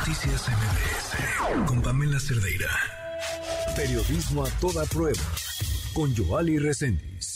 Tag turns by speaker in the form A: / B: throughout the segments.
A: Noticias MBS con Pamela Cerdeira. Periodismo a toda prueba con Joali Reséndiz.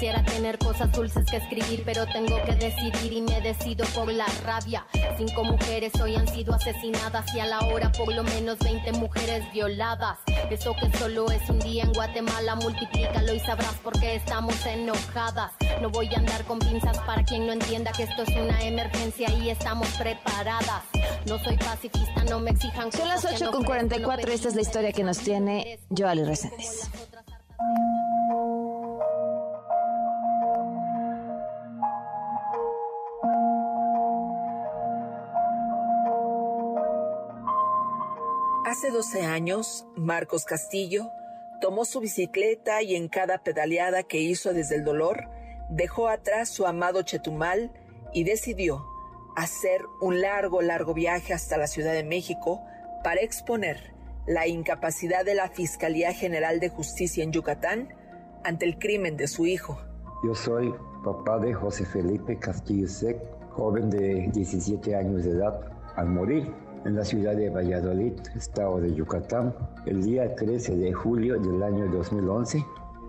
B: Quisiera tener cosas dulces que escribir, pero tengo que decidir y me decido por la rabia. Cinco mujeres hoy han sido asesinadas y a la hora por lo menos 20 mujeres violadas. Eso que solo es un día en Guatemala, multiplícalo y sabrás por qué estamos enojadas. No voy a andar con pinzas para quien no entienda que esto es una emergencia y estamos preparadas. No soy pacifista, no me exijan.
C: Son las 8 con 44, esta es la historia que nos tiene Joali Reséndiz.
D: Hace 12 años, Marcos Castillo tomó su bicicleta y en cada pedaleada que hizo desde el dolor, dejó atrás su amado Chetumal y decidió hacer un largo, largo viaje hasta la Ciudad de México para exponer la incapacidad de la Fiscalía General de Justicia en Yucatán ante el crimen de su hijo.
E: Yo soy papá de José Felipe Castillo Sec, joven de 17 años de edad, al morir en la ciudad de Valladolid, estado de Yucatán. El día 13 de julio del año 2011,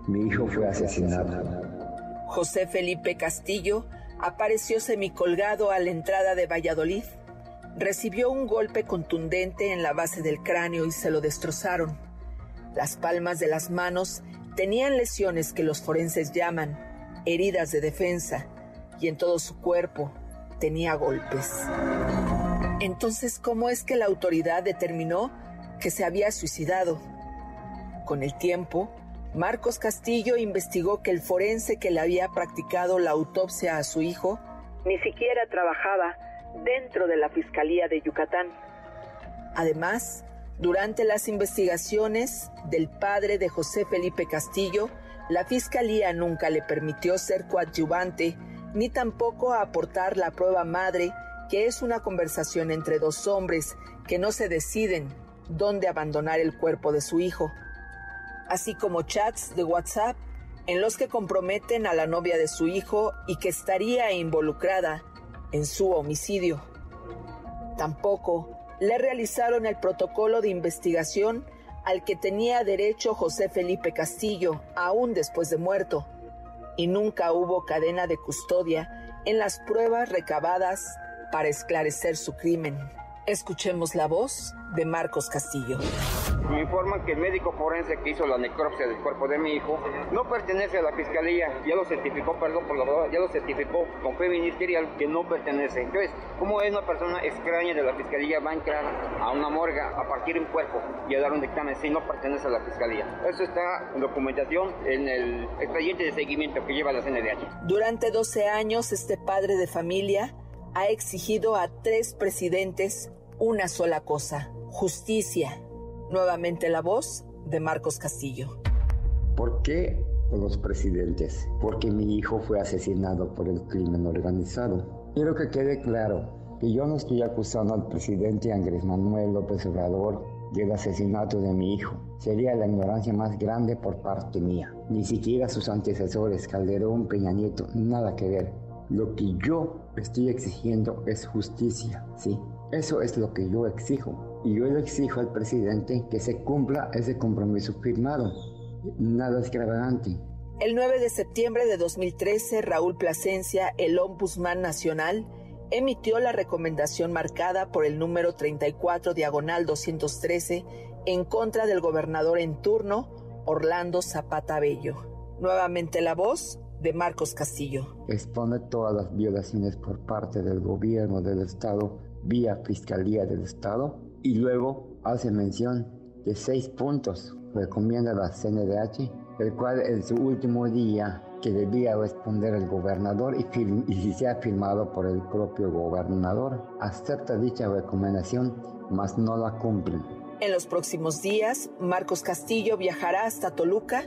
E: mi hijo fue asesinado.
D: José Felipe Castillo apareció semicolgado a la entrada de Valladolid. Recibió un golpe contundente en la base del cráneo y se lo destrozaron. Las palmas de las manos tenían lesiones que los forenses llaman heridas de defensa y en todo su cuerpo tenía golpes. Entonces, ¿cómo es que la autoridad determinó que se había suicidado? Con el tiempo, Marcos Castillo investigó que el forense que le había practicado la autopsia a su hijo ni siquiera trabajaba dentro de la Fiscalía de Yucatán. Además, durante las investigaciones del padre de José Felipe Castillo, la Fiscalía nunca le permitió ser coadyuvante ni tampoco aportar la prueba madre que es una conversación entre dos hombres que no se deciden dónde abandonar el cuerpo de su hijo, así como chats de WhatsApp en los que comprometen a la novia de su hijo y que estaría involucrada en su homicidio. Tampoco le realizaron el protocolo de investigación al que tenía derecho José Felipe Castillo, aún después de muerto, y nunca hubo cadena de custodia en las pruebas recabadas para esclarecer su crimen. Escuchemos la voz de Marcos Castillo.
F: Me informan que el médico forense que hizo la necropsia del cuerpo de mi hijo no pertenece a la fiscalía, ya lo certificó, perdón por la verdad, ya lo certificó con fe ministerial que no pertenece. Entonces, ¿cómo es una persona extraña de la fiscalía va a entrar a una morga a partir un cuerpo y a dar un dictamen si no pertenece a la fiscalía? Eso está en documentación en el expediente de seguimiento que lleva la CNDH.
D: Durante 12 años, este padre de familia ha exigido a tres presidentes una sola cosa, justicia. Nuevamente la voz de Marcos Castillo.
E: ¿Por qué los presidentes? Porque mi hijo fue asesinado por el crimen organizado. Quiero que quede claro que yo no estoy acusando al presidente Andrés Manuel López Obrador del asesinato de mi hijo. Sería la ignorancia más grande por parte mía. Ni siquiera sus antecesores, Calderón, Peña Nieto, nada que ver. Lo que yo estoy exigiendo es justicia, ¿sí? Eso es lo que yo exijo. Y yo le exijo al presidente que se cumpla ese compromiso firmado. Nada extravagante.
D: El 9 de septiembre de 2013, Raúl Plasencia, el Ombudsman Nacional, emitió la recomendación marcada por el número 34 diagonal 213 en contra del gobernador en turno, Orlando Zapata Bello. Nuevamente la voz de Marcos Castillo.
E: Expone todas las violaciones por parte del gobierno del Estado vía Fiscalía del Estado y luego hace mención de seis puntos. Recomienda la CNDH, el cual en su último día que debía responder el gobernador y, y si se ha firmado por el propio gobernador, acepta dicha recomendación, mas no la cumplen.
D: En los próximos días, Marcos Castillo viajará hasta Toluca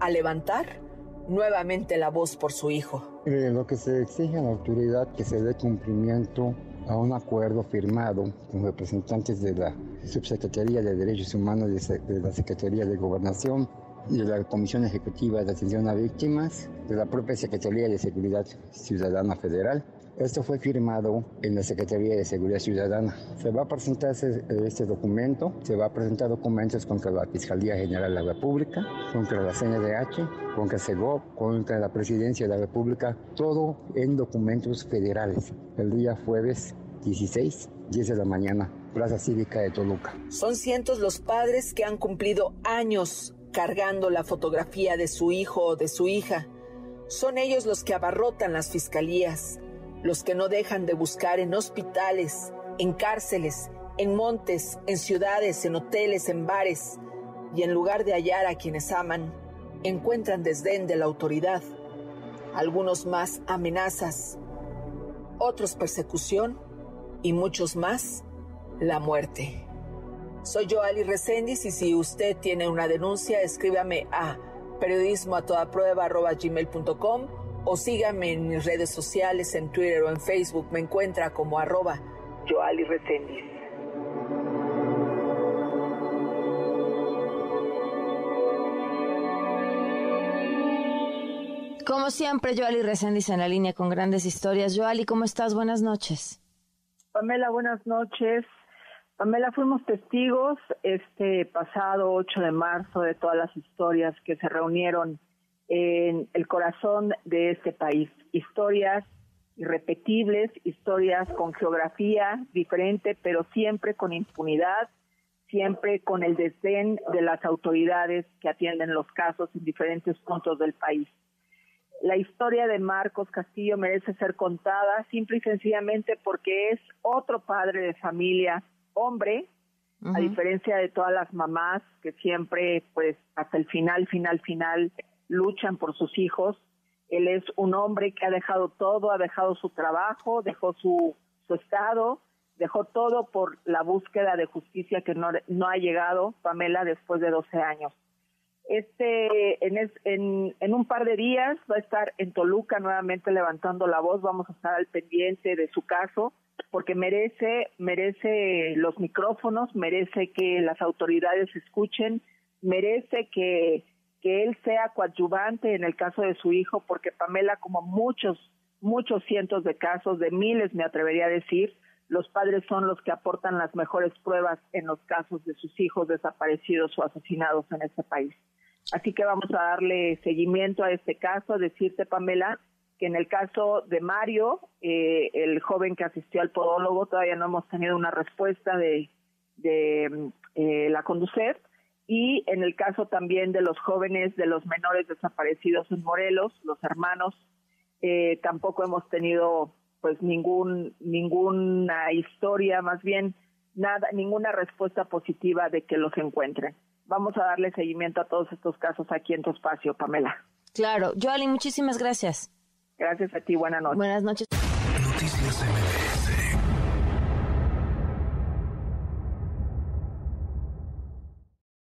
D: a levantar nuevamente la voz por su hijo.
E: lo que se exige a la autoridad que se dé cumplimiento a un acuerdo firmado con representantes de la Subsecretaría de Derechos Humanos de la Secretaría de Gobernación, de la Comisión Ejecutiva de Atención a Víctimas, de la propia Secretaría de Seguridad Ciudadana Federal. Esto fue firmado en la Secretaría de Seguridad Ciudadana. Se va a presentar este documento, se va a presentar documentos contra la Fiscalía General de la República, contra la CNDH, contra SEGOP, contra la Presidencia de la República, todo en documentos federales. El día jueves 16, 10 de la mañana, Plaza Cívica de Toluca.
D: Son cientos los padres que han cumplido años cargando la fotografía de su hijo o de su hija. Son ellos los que abarrotan las fiscalías, los que no dejan de buscar en hospitales, en cárceles, en montes, en ciudades, en hoteles, en bares, y en lugar de hallar a quienes aman, encuentran desdén de la autoridad, algunos más amenazas, otros persecución y muchos más la muerte. Soy Joali Reséndiz y si usted tiene una denuncia, escríbame a periodismo prueba gmail.com o sígame en mis redes sociales, en Twitter o en Facebook. Me encuentra como arroba Joali Reséndiz.
C: Como siempre, Joali Reséndiz en la línea con grandes historias. Joali, ¿cómo estás? Buenas noches.
G: Pamela, buenas noches. Pamela, fuimos testigos este pasado 8 de marzo de todas las historias que se reunieron en el corazón de este país. Historias irrepetibles, historias con geografía diferente, pero siempre con impunidad, siempre con el desdén de las autoridades que atienden los casos en diferentes puntos del país. La historia de Marcos Castillo merece ser contada simple y sencillamente porque es otro padre de familia hombre, a diferencia de todas las mamás que siempre, pues, hasta el final, final, final, luchan por sus hijos. Él es un hombre que ha dejado todo, ha dejado su trabajo, dejó su, su estado, dejó todo por la búsqueda de justicia que no, no ha llegado, Pamela, después de 12 años. Este, en, en, en, un par de días va a estar en Toluca nuevamente levantando la voz, vamos a estar al pendiente de su caso porque merece, merece los micrófonos, merece que las autoridades escuchen, merece que, que él sea coadyuvante en el caso de su hijo, porque Pamela, como muchos, muchos cientos de casos, de miles me atrevería a decir, los padres son los que aportan las mejores pruebas en los casos de sus hijos desaparecidos o asesinados en este país. Así que vamos a darle seguimiento a este caso, a decirte, Pamela, que en el caso de Mario, eh, el joven que asistió al podólogo, todavía no hemos tenido una respuesta de, de eh, la Conducet. Y en el caso también de los jóvenes, de los menores desaparecidos en Morelos, los hermanos, eh, tampoco hemos tenido pues ningún ninguna historia, más bien nada, ninguna respuesta positiva de que los encuentren. Vamos a darle seguimiento a todos estos casos aquí en tu espacio, Pamela.
C: Claro, Joali, muchísimas gracias.
G: Gracias a ti, buenas noches.
C: Buenas noches.
A: Noticias MBS